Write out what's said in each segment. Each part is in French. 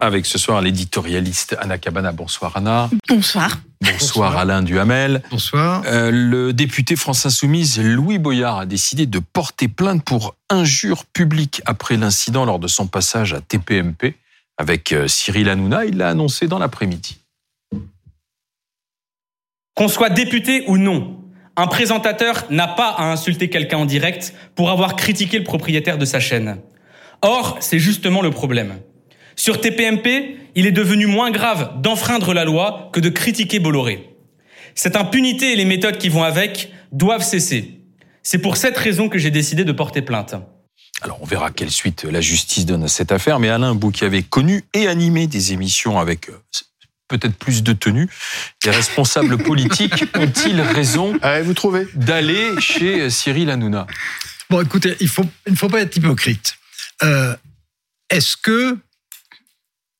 Avec ce soir l'éditorialiste Anna Cabana. Bonsoir Anna. Bonsoir. Bonsoir, Alain Duhamel. Bonsoir. Euh, le député France Insoumise Louis Boyard a décidé de porter plainte pour injure publique après l'incident lors de son passage à TPMP avec euh, Cyril Hanouna. Il l'a annoncé dans l'après-midi. Qu'on soit député ou non, un présentateur n'a pas à insulter quelqu'un en direct pour avoir critiqué le propriétaire de sa chaîne. Or, c'est justement le problème. Sur TPMP, il est devenu moins grave d'enfreindre la loi que de critiquer Bolloré. Cette impunité et les méthodes qui vont avec doivent cesser. C'est pour cette raison que j'ai décidé de porter plainte. Alors on verra quelle suite la justice donne à cette affaire, mais Alain, vous qui avez connu et animé des émissions avec euh, peut-être plus de tenue, les responsables politiques ont-ils raison Allez, vous trouvez d'aller chez Cyril Hanouna? Bon, écoutez, il, faut, il ne faut pas être hypocrite. Euh, Est-ce que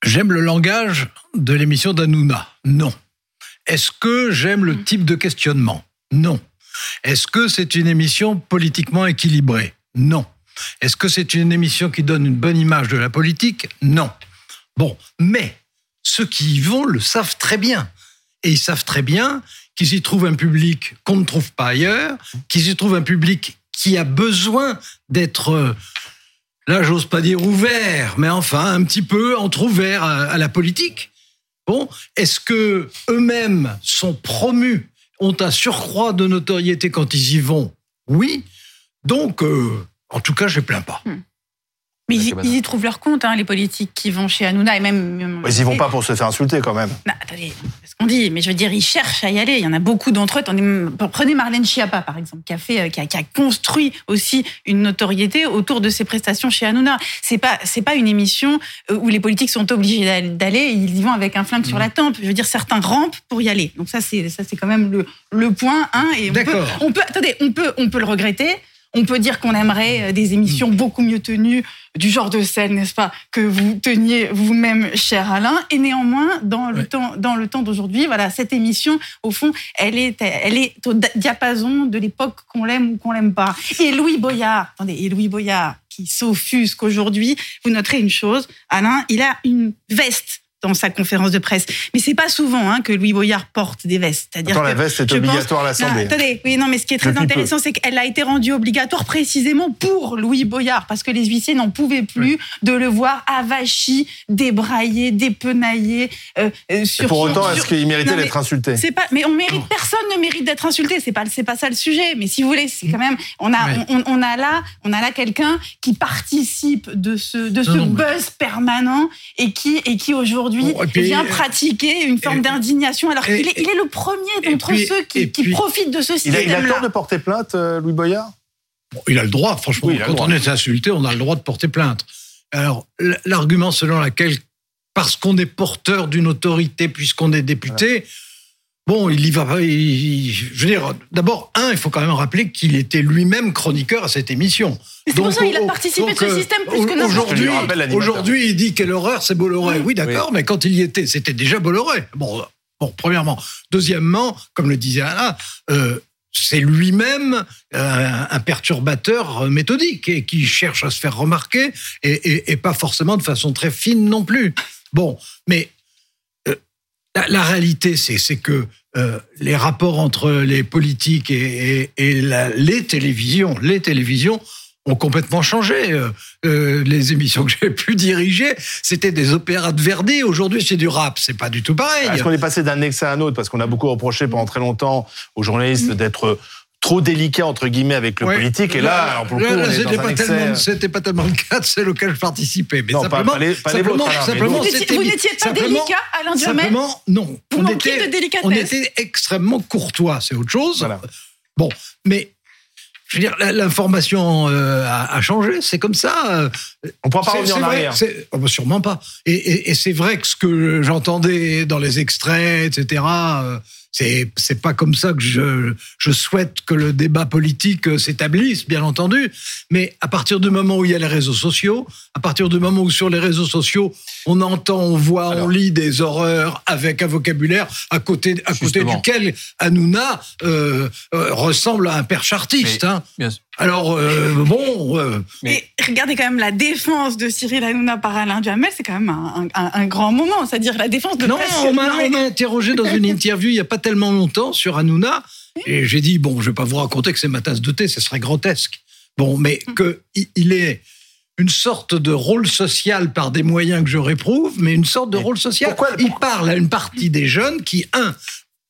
j'aime le langage de l'émission d'Hanouna? Non. Est-ce que j'aime le type de questionnement? Non. Est-ce que c'est une émission politiquement équilibrée? Non. Est-ce que c'est une émission qui donne une bonne image de la politique? Non. Bon, mais ceux qui y vont le savent très bien. Et ils savent très bien qu'ils y trouvent un public qu'on ne trouve pas ailleurs, qu'ils y trouvent un public qui a besoin d'être, euh, là j'ose pas dire ouvert, mais enfin un petit peu entrouvert à, à la politique. Bon, est-ce que eux-mêmes sont promus, ont un surcroît de notoriété quand ils y vont? Oui. Donc, euh, en tout cas, je ne plains pas. Mais ils, ils y trouvent leur compte, hein, les politiques qui vont chez Hanouna et même. Ils y vont pas pour se faire insulter quand même. Non, attendez, c'est ce qu'on dit, mais je veux dire, ils cherchent à y aller. Il y en a beaucoup d'entre eux. Prenez Marlène Schiappa, par exemple, qui a fait, euh, qui a, qui a construit aussi une notoriété autour de ses prestations chez Hanouna. C'est pas, c'est pas une émission euh, où les politiques sont obligés d'al- d'aller. et Ils y vont avec un flingue sur la tempe. Je veux dire, certains rampent pour y aller. Donc ça, c'est, ça, c'est quand même le, le point. Hein, et on peut, D'accord. on peut, attendez, on peut, on peut le regretter. On peut dire qu'on aimerait euh, des émissions beaucoup mieux tenues, du genre de scène, n'est-ce pas, que vous teniez vous-même, cher Alain. Et néanmoins, dans le Ouais. temps, dans le temps d'aujourd'hui, voilà, cette émission, au fond, elle est, elle est au diapason de l'époque qu'on l'aime ou qu'on l'aime pas. Et Louis Boyard, attendez, et Louis Boyard, qui s'offusque aujourd'hui, vous noterez une chose, Alain, il a une veste dans sa conférence de presse. Mais c'est pas souvent hein, que Louis Boyard porte des vestes. C'est-à-dire Attends, que la veste est je pense- obligatoire à non, l'Assemblée. attendez, oui, non, mais ce qui est très Depuis peu. intéressant, c'est qu'elle a été rendue obligatoire précisément pour Louis Boyard, parce que les huissiers n'en pouvaient plus de le voir avachi, débraillé, dépenaillé. Euh, euh, Et pour autant, sur- est-ce qu'il méritait d'être insulté c'est pas, mais on mérite, personne ne mérite d'être insulté. C'est pas, c'est pas ça le sujet. Mais si vous voulez, c'est quand même, on a, on, on a là, on a là quelqu'un qui participe de ce, de ce Non, non, mais- buzz permanent et qui, et qui aujourd'hui Puis, vient euh, pratiquer une forme d'indignation alors qu'il est, il est le premier d'entre ceux qui, profitent de ce il a, il a système-là. tort de porter plainte, euh, Louis Boyard? Bon, il a le droit, franchement. Oui, le quand droit. on est insulté, on a le droit de porter plainte. Alors, l'argument selon lequel, parce qu'on est porteur d'une autorité, puisqu'on est député, bon, il y va pas. je veux dire, d'abord, un, il faut quand même rappeler qu'il était lui-même chroniqueur à cette émission. C'est pour ça qu'il a participé donc, de ce euh, système plus que n'importe Aujourd'hui, aujourd'hui, il dit quelle horreur, c'est Bolloré. Oui. Oui, d'accord, mais quand il y était, c'était déjà Bolloré. Bon, bon, premièrement. Deuxièmement, comme le disait Alain, euh, c'est lui-même euh, un perturbateur euh, méthodique et qui cherche à se faire remarquer et, et- et pas forcément de façon très fine non plus. Bon, mais la, la réalité, c'est que euh, les rapports entre les politiques et, et- et la- les télévisions, les télévisions ont complètement changé. Euh, euh, les émissions que j'ai pu diriger, c'était des opéras de Verdi. Aujourd'hui, c'est du rap. C'est pas du tout pareil. Est-ce qu'on est passé d'un excès à un autre? Parce qu'on a beaucoup reproché pendant très longtemps aux journalistes d'être trop délicats, entre guillemets, avec le Ouais. politique. Et là, est c'était pas, excès. pas tellement le cas de celle auquel je participais. Mais Non, pas- simplement, pas les- pas les simplement, vôtres, Alain, mais simplement, Vous n'étiez- pas simplement- délicat, Alain Duhamel Simplement, non. Vous on manquiez était, de délicatesse. on était extrêmement courtois, c'est autre chose. Voilà. Bon, mais je veux dire, l'information euh, a, a changé, c'est comme ça. On ne pourra pas revenir en vrai, arrière. oh, bah, sûrement pas. Et, et- et c'est vrai que ce que j'entendais dans les extraits, etc., euh, c'est c'est pas comme ça que je, je souhaite que le débat politique euh, s'établisse, bien entendu. Mais à partir du moment où il y a les réseaux sociaux, à partir du moment où sur les réseaux sociaux, on entend, on voit, on lit des horreurs avec un vocabulaire à côté, à côté duquel Hanouna euh, euh, ressemble à un père chartiste. Mais- hein. Bien, Alors, euh, bon, euh, Mais- Et regardez quand même la défense de Cyril Hanouna par Alain Duhamel, c'est quand même un, un- un grand moment. C'est-à-dire la défense de non, on m'a Non, mais- on m'a interrogé dans une interview il n'y a pas tellement longtemps sur Hanouna, et j'ai dit, bon, je vais pas vous raconter que c'est ma tasse de thé, ce serait grotesque. Bon, mais Mm. que il- il est une sorte de rôle social par des moyens que je réprouve, mais une sorte de Mais rôle social. pourquoi- il parle à une partie des jeunes qui, un,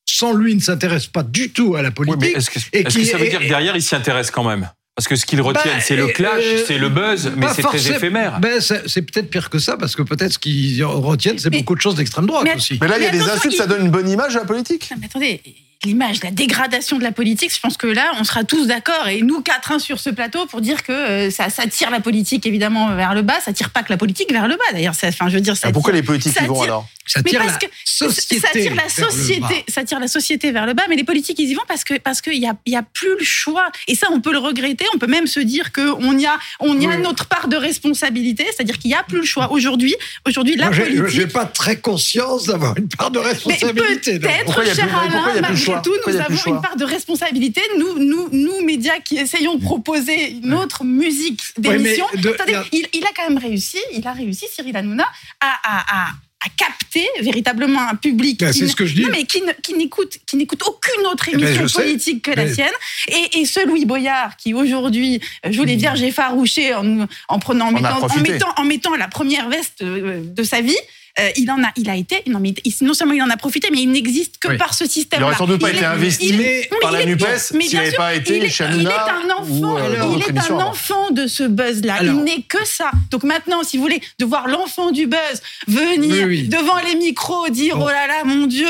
sans lui, ne s'intéressent pas du tout à la politique. est-ce que, et est-ce qui- que ça veut et- dire que derrière, ils s'y intéressent quand même? Parce que ce qu'ils retiennent, Bah, c'est le clash, euh, c'est le buzz, mais c'est très éphémère. Ben, c'est c'est peut-être pire que ça, parce que peut-être ce qu'ils retiennent, c'est Mais- beaucoup de choses d'extrême droite mais- aussi. Mais là, il y a des insultes, il- ça donne une bonne image à la politique. Non, mais attendez, l'image, la dégradation de la politique, je pense que là, on sera tous d'accord, et nous quatre uns sur ce plateau, pour dire que euh, ça, ça tire la politique évidemment vers le bas, ça tire pas que la politique vers le bas d'ailleurs. Enfin, je veux dire, ça Ah, Pourquoi tire- les politiques ça y vont tire- alors? Ça Mais tire parce la que société. ça tire la vers le bas. société, ça tire la société vers le bas, mais les politiques ils y vont parce que parce qu'il y a il y a plus le choix. Et ça on peut le regretter, on peut même se dire que on y a on y a Oui. notre part de responsabilité, c'est-à-dire qu'il y a plus le choix aujourd'hui. Aujourd'hui la Moi, politique. j'ai pas très conscience d'avoir une part de responsabilité. peut-être, cher Alain, plus le malgré choix tout, Pourquoi il nous avons une part de responsabilité. Nous, nous, nous, médias qui essayons de proposer une autre musique Ouais, d'émission. la- il, il a quand même réussi, il a réussi, Cyril Hanouna, à, à, à, à capter véritablement un public Ben, qui, ce que je dis. non, mais qui, n'écoute qui n'écoute aucune autre Eh ben, émission sais. politique que la sienne. Et, et ce Louis Boyard qui aujourd'hui joue les vierges effarouchées en, en prenant, en mettant, en mettant la première veste euh, de sa vie. Euh, il en a, il a été, non, mais non seulement il en a profité, mais il n'existe que Oui. par ce système. Il aurait sans doute pas été investi mais- par la est- NUPES s'il n'avait pas été il est, il est un enfant, ou, euh, il est un enfant de ce buzz-là. Il n'est que ça. Donc maintenant, si vous voulez, de voir l'enfant du buzz venir Oui, devant les micros dire oh là là, mon Dieu,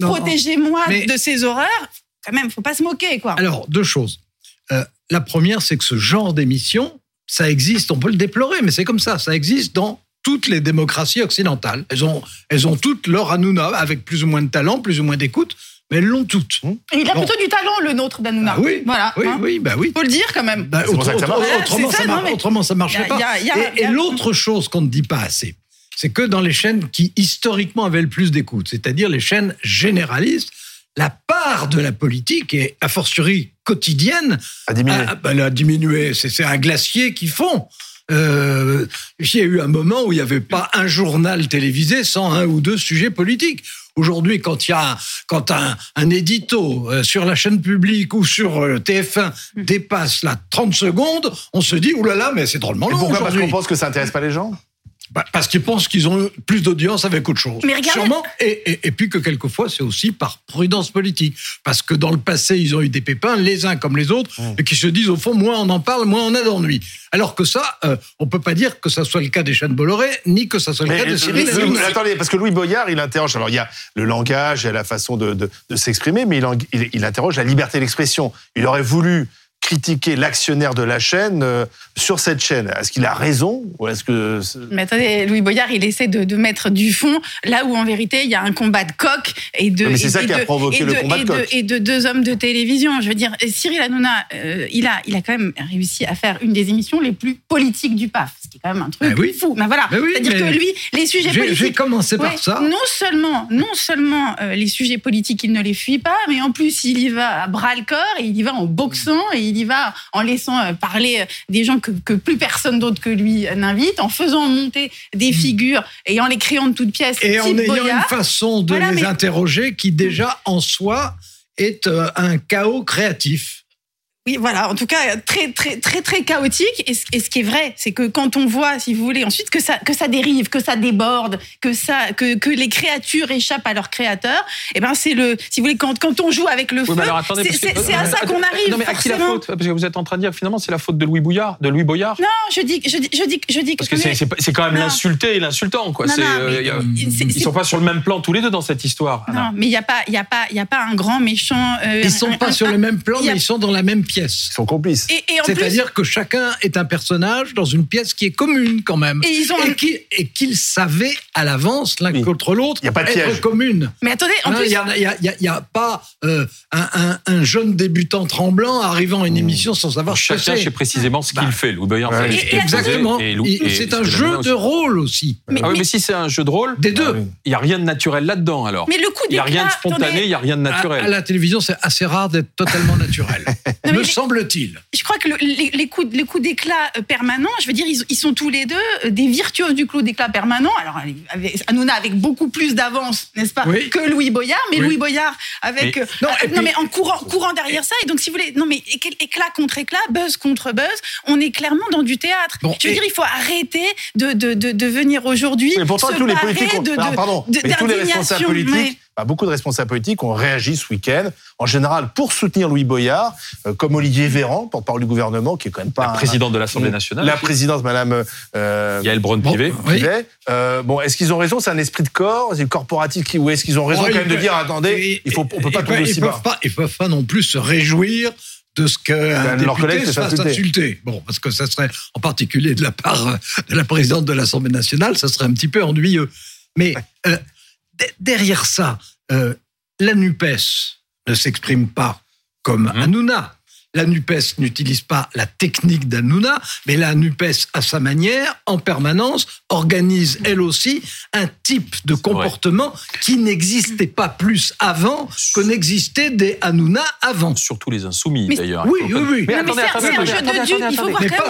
protégez-moi de ces horreurs. Quand même, faut pas se moquer, quoi. Alors, deux choses. Euh, la première, c'est que ce genre d'émission, ça existe, on peut le déplorer, mais c'est comme ça, ça existe dans toutes les démocraties occidentales. Elles ont, elles ont toutes leur Hanouna, avec plus ou moins de talent, plus ou moins d'écoute, mais elles l'ont toutes. Et il a Bon. plutôt du talent, le nôtre d'Anouna. Ah oui, voilà. oui, hein. oui, bah oui. Faut le dire quand même. Bah, ça autre- marche. autrement, ça, ça non, mar- mais- autrement, ça Il y marcherait a- pas. y a- y a- Et, a- l'autre chose qu'on ne dit pas assez, c'est que dans les chaînes qui historiquement avaient le plus d'écoute, c'est-à-dire les chaînes généralistes, la part de la politique, et a fortiori quotidienne, À diminuer. ah, bah, elle a diminué. C'est c'est un glacier qui fond. Euh, il y a eu un moment où il n'y avait pas un journal télévisé sans un ou deux sujets politiques. Aujourd'hui, quand il y a quand un, un édito euh, sur la chaîne publique ou sur euh, TF1 dépasse la 30 secondes, on se dit oulala, là là, mais c'est drôlement Et long pourquoi? Parce qu'on pense que ça intéresse pas les gens? Bah, parce qu'ils pensent qu'ils ont plus d'audience avec autre chose. Mais regardez- Sûrement. Et, et, et puis que quelquefois, c'est aussi par prudence politique. Parce que dans le passé, ils ont eu des pépins, les uns comme les autres, et qui se disent, au fond, moins on en parle, moins on a d'ennui. Alors que ça, euh, on peut pas dire que ça soit le cas des chaînes Bolloré, ni que ça soit le Mais, cas de euh, Cyril mais- Hanouna. mais attendez, parce que Louis Boyard, il interroge. Alors, il y a le langage et la façon de, de- de s'exprimer, mais il, il- il interroge la liberté d'expression. Il aurait voulu critiquer l'actionnaire de la chaîne euh, sur cette chaîne. Est-ce qu'il a raison ou est-ce que Mais attendez, Louis Boyard, il essaie de, de mettre du fond là où en vérité il y a un combat de coq et de. Et- ça et qui a provoqué et le de- combat de coq. Et de deux hommes de télévision. Je veux dire, Cyril Hanouna, euh, il a, il a quand même réussi à faire une des émissions les plus politiques du PAF, ce quand même un truc Ben oui. fou. Mais voilà, Ben oui, c'est-à-dire que lui, les sujets politiques. j'ai commencé par Ouais, ça. Non seulement, non seulement euh, les sujets politiques, il ne les fuit pas, mais en plus il y va à bras le corps et il y va en boxant et il y va en laissant euh, parler euh, des gens que, que plus personne d'autre que lui n'invite, en faisant monter des figures et en les créant de toutes pièces. Et en ayant Boyard. une façon de Voilà, les mais- interroger qui, déjà, en soi, est un chaos créatif. Oui, voilà. En tout cas, très, très, très, très chaotique. Et ce, et ce qui est vrai, c'est que quand on voit, si vous voulez, ensuite que ça, que ça dérive, que ça déborde, que ça, que, que les créatures échappent à leur créateur, et ben c'est le, si vous voulez, quand, quand on joue avec le Oui, feu, mais alors attendez, c'est que- à ça qu'on arrive. Non, mais à qui la faute? Parce que vous êtes en train de dire finalement c'est la faute de Louis Bouillard, de Louis Boyard. Non, je dis, je dis, je dis, je dis Parce que c'est- quand même l'insulté et l'insultant, quoi. Non, non, euh, y a- ils sont pas sur le même plan tous les deux dans cette histoire. Non, mais il n'y a pas, il y a pas, il y a pas un grand méchant. euh, Ils sont un- pas un- sur le même plan, mais ils sont dans la même pièce. Ils sont complices Et, et en plus, C'est-à-dire que chacun est un personnage dans une pièce qui est commune quand même. et ils ont. Et qu'ils savaient à l'avance l'un Oui. contre l'autre Il y a pas de être piège. commune. Mais attendez, en Hein, Il plus, n'y a, il y a- pas euh, un, un- un jeune débutant tremblant arrivant à une émission sans savoir ce que Chacun c'est. sait précisément ce qu'il Bah, fait. Louis ouais. Et- et qu'il Exactement. C'est ce un jeu de rôle aussi. mais, Ah oui, mais- mais si c'est un jeu de rôle, Des deux. Ah oui. il n'y a rien de naturel là-dedans alors. mais le coup Il n'y a rien de spontané, il n'y a rien de À, à naturel. la télévision, c'est assez rare d'être totalement naturel. mais semble-t-il. je crois que le- les, les coups, les coups d'éclat euh, permanents, je veux dire, ils, ils sont tous les deux euh, des virtuoses du coup d'éclat permanent. Alors, avec, Hanouna avec beaucoup plus d'avance, n'est-ce pas, Oui. que Louis Boyard, mais Oui. Louis Boyard avec Mais- euh, Non, euh, et non, puis- mais en courant, courant derrière ça. Et donc, si vous voulez, non mais éc- éclat contre éclat, buzz contre buzz, on est clairement dans du théâtre. Bon, je veux et- dire, il faut arrêter de de, de, de venir aujourd'hui Mais pourtant, se tous les politiques, ont, de, Ah, pardon, mais tous les responsables politiques. Bah, beaucoup de responsables politiques ont réagi ce week-end, en général pour soutenir Louis Boyard, euh, comme Olivier Véran, porte-parole du gouvernement, qui est quand même pas La un- présidente de l'Assemblée nationale. la présidente, Madame euh, Yael Braun-Pivet. Bon, oui. Pivet. Euh, bon, est-ce qu'ils ont raison? C'est un esprit de corps, c'est le corporatif qui, ou est-ce qu'ils ont raison Oh, quand même de dire attendez, il faut, on peut pas ils tomber peuvent- aussi bas. pas, ils peuvent pas non plus se réjouir de ce qu'un leur collègue député se se fasse insulter. Bon, parce que ça serait, en particulier de la part de la présidente de l'Assemblée nationale, ça serait un petit peu ennuyeux. Mais euh, derrière ça, euh, la NUPES ne s'exprime pas comme Mhm. Hanouna. La NUPES n'utilise pas la technique d'Hanouna, mais la NUPES, à sa manière, en permanence, organise elle aussi un type de comportement qui n'existait pas plus avant que n'existait des Hanouna avant. Surtout les insoumis, d'ailleurs. oui, oui, oui. Mais Non, mais attendez, c'est un- c'est jeu de il faut voir quand pas-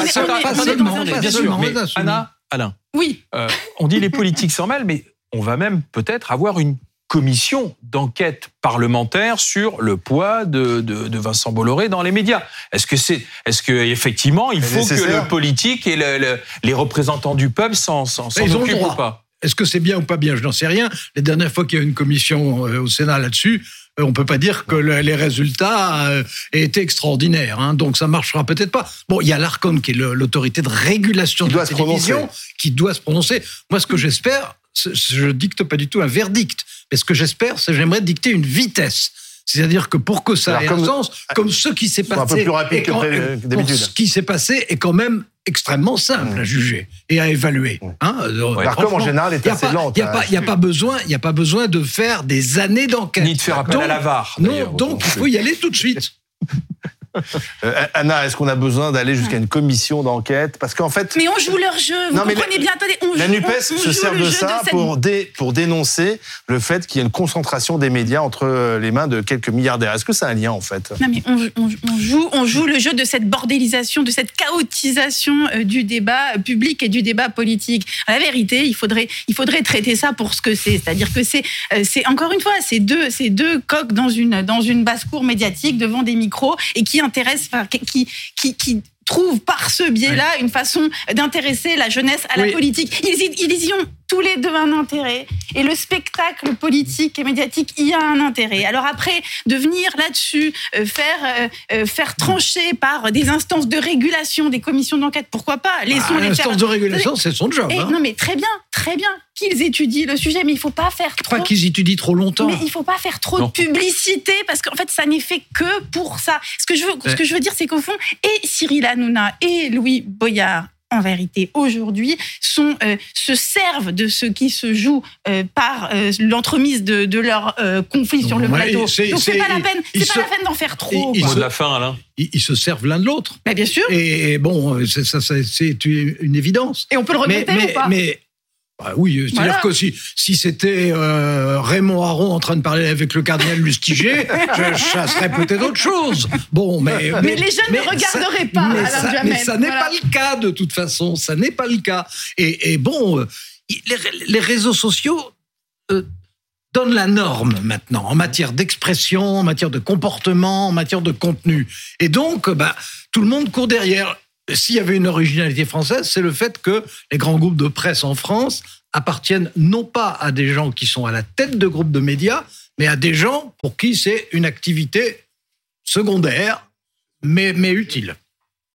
même, seulement. Bien sûr. Anna, Alain, Oui. euh, on dit les politiques s'en mêlent, mais on va même peut-être avoir une commission d'enquête parlementaire sur le poids de, de- de Vincent Bolloré dans les médias. Est-ce que c'est, est-ce que effectivement il faut que le politique et le- le- les représentants du peuple s'en, occupent ou pas? Est-ce que c'est bien ou pas bien? Je n'en sais rien. Les dernières fois qu'il y a eu une commission euh, au Sénat là-dessus, euh, on peut pas dire que le- les résultats euh, aient été extraordinaires. hein. donc ça marchera peut-être pas. Bon, il y a l'Arcom qui est l'autorité de régulation Qui de doit la se télévision prononcer. qui doit se prononcer. Moi, ce que j'espère, je dicte pas du tout un verdict, mais ce que j'espère, c'est que j'aimerais dicter une vitesse. C'est-à-dire que pour que ça Alors, ait comme- un sens, comme ce qui s'est Soit un passé, peu plus rapide est que quand- euh, que ce qui s'est passé est quand même extrêmement simple Mmh. à juger et à évaluer. Mmh. Hein, euh, L'Arcom, en général, est assez lente Il n'y a, à pas- y a pas besoin, il y a pas besoin de faire des années d'enquête. Ni de faire appel Donc- à la VAR. Non, donc il faut y aller tout de suite. Euh, Anna, est-ce qu'on a besoin d'aller jusqu'à une commission d'enquête Parce qu'en fait, Mais on joue leur jeu, vous Non, mais comprenez la- bien. Attendez, on la joue, NUPES on- on se sert de ça pour, dé- pour dénoncer le fait qu'il y a une concentration des médias entre euh, les mains de quelques milliardaires. Est-ce que c'est un lien, en fait? Non mais on, on- on joue, on joue le jeu de cette bordélisation, de cette chaotisation euh, du débat public et du débat politique. La vérité, il faudrait, il faudrait traiter ça pour ce que c'est, c'est-à-dire que c'est, euh, c'est encore une fois, c'est deux, c'est deux coqs dans une dans une basse-cour médiatique devant des micros et qui intéressent, enfin, qui qui qui trouvent par ce biais-là une façon d'intéresser la jeunesse à la Oui. politique. Ils y ont tous les deux un intérêt. Et le spectacle politique et médiatique y a un intérêt. Alors après, de venir là-dessus, euh, faire, euh, euh, faire trancher par des instances de régulation, des commissions d'enquête, pourquoi pas? Laissons Ah, les L'instance faire. de régulation, c'est son job. Eh, hein. non mais très bien, très bien qu'ils étudient le sujet, mais il faut pas faire Pas trop. qu'ils étudient trop longtemps. Mais il faut pas faire trop Non. de publicité parce qu'en fait, ça n'est fait que pour ça. Ce que je veux, ce que je veux dire, c'est qu'au fond, et Cyril Hanouna et Louis Boyard, en vérité, aujourd'hui, sont euh, se servent de ce qui se joue euh, par euh, l'entremise de, de leur euh, conflit sur le plateau. c'est- Donc c'est pas la peine, c'est pas se- la peine d'en faire trop. ils. Mot de la fin, Alain. Ils, ils se servent l'un de l'autre. Bien sûr. Et, bon, c'est- ça, ça, c'est une évidence. Et on peut le Mais, regretter mais, ou pas mais bah oui, c'est-à-dire Voilà. que si, si c'était euh, Raymond Aron en train de parler avec le cardinal Lustiger, je, ça serait peut-être autre chose. Bon, mais, Mais les jeunes ne regarderaient pas, mais Alain ça, ça n'est Voilà. pas le cas de toute façon. Ça n'est pas le cas. Et, et bon, euh, les, les réseaux sociaux euh, donnent la norme maintenant en matière d'expression, en matière de comportement, en matière de contenu. Et donc, euh, bah, tout le monde court derrière. S'il y avait une originalité française, c'est le fait que les grands groupes de presse en France appartiennent non pas à des gens qui sont à la tête de groupes de médias, mais à des gens pour qui c'est une activité secondaire, mais, mais utile.